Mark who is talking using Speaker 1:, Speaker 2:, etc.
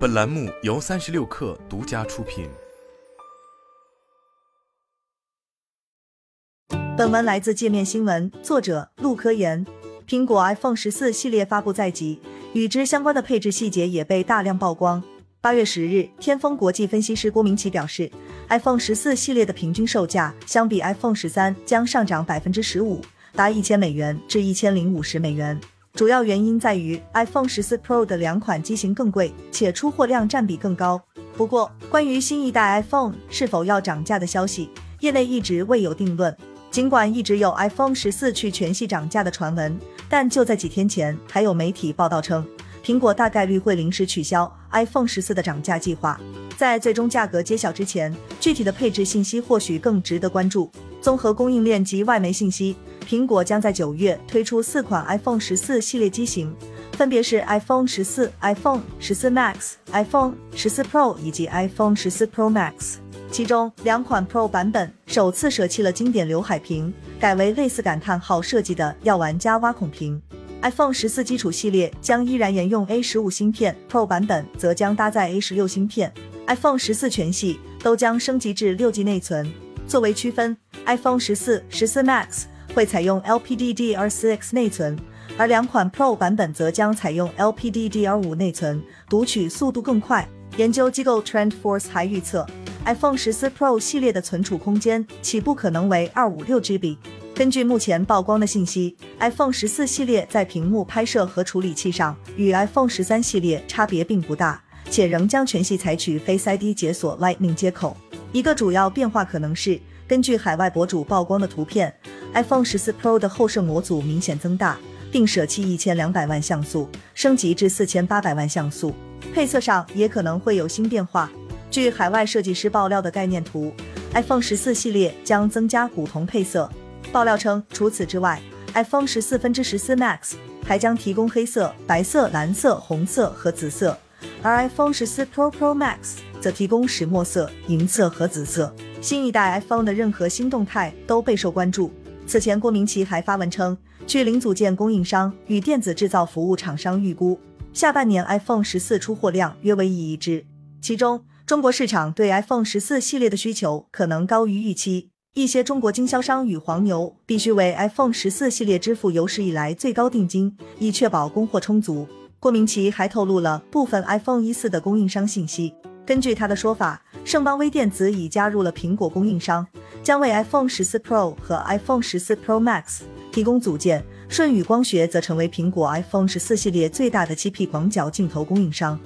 Speaker 1: 本栏目由三十六氪独家出品。
Speaker 2: 本文来自界面新闻，作者陆科研。苹果 iPhone 十四系列发布在即，与之相关的配置细节也被大量曝光。八月十日，天风国际分析师郭明奇表示，iPhone 十四系列的平均售价相比 iPhone 十三将上涨百分之十五，达一千美元至一千零五十美元。主要原因在于 iPhone 十四 Pro 的两款机型更贵，且出货量占比更高。不过，关于新一代 iPhone 是否要涨价的消息，业内一直未有定论。尽管一直有 iPhone 十四去全系涨价的传闻，但就在几天前，还有媒体报道称，苹果大概率会临时取消 iPhone 十四的涨价计划。在最终价格揭晓之前，具体的配置信息或许更值得关注。综合供应链及外媒信息。苹果将在九月推出四款 iPhone 十四系列机型，分别是 iPhone 十四、iPhone 十四 Max、iPhone 十四 Pro 以及 iPhone 十四 Pro Max。其中两款 Pro 版本首次舍弃了经典刘海屏，改为类似感叹号设计的药丸加挖孔屏。iPhone 十四基础系列将依然沿用 A 十五芯片，Pro 版本则将搭载 A 十六芯片。iPhone 十四全系都将升级至六 G 内存。作为区分，iPhone 十四、十四 Max。会采用 LPDDR4X 内存，而两款 Pro 版本则将采用 LPDDR5 内存，读取速度更快。研究机构 TrendForce 还预测，iPhone 十四 Pro 系列的存储空间起步可能为二五六 GB。根据目前曝光的信息，iPhone 十四系列在屏幕拍摄和处理器上与 iPhone 十三系列差别并不大，且仍将全系采取 Face ID 解锁 Lightning 接口。一个主要变化可能是，根据海外博主曝光的图片。iPhone 十四 Pro 的后摄模组明显增大，并舍弃一千两百万像素，升级至四千八百万像素。配色上也可能会有新变化。据海外设计师爆料的概念图，iPhone 十四系列将增加古铜配色。爆料称，除此之外，iPhone 十四分之十四 Max 还将提供黑色、白色、蓝色、红色和紫色，而 iPhone 十四 Pro Pro Max 则提供石墨色、银色和紫色。新一代 iPhone 的任何新动态都备受关注。此前，郭明奇还发文称，据零组件供应商与电子制造服务厂商预估，下半年 iPhone 十四出货量约为一亿只，其中中国市场对 iPhone 十四系列的需求可能高于预期。一些中国经销商与黄牛必须为 iPhone 十四系列支付有史以来最高定金，以确保供货充足。郭明奇还透露了部分 iPhone 一四的供应商信息。根据他的说法，盛邦微电子已加入了苹果供应商。将为 iPhone 十四 Pro 和 iPhone 十四 Pro Max 提供组件，舜宇光学则成为苹果 iPhone 十四系列最大的七 P 广角镜头供应商。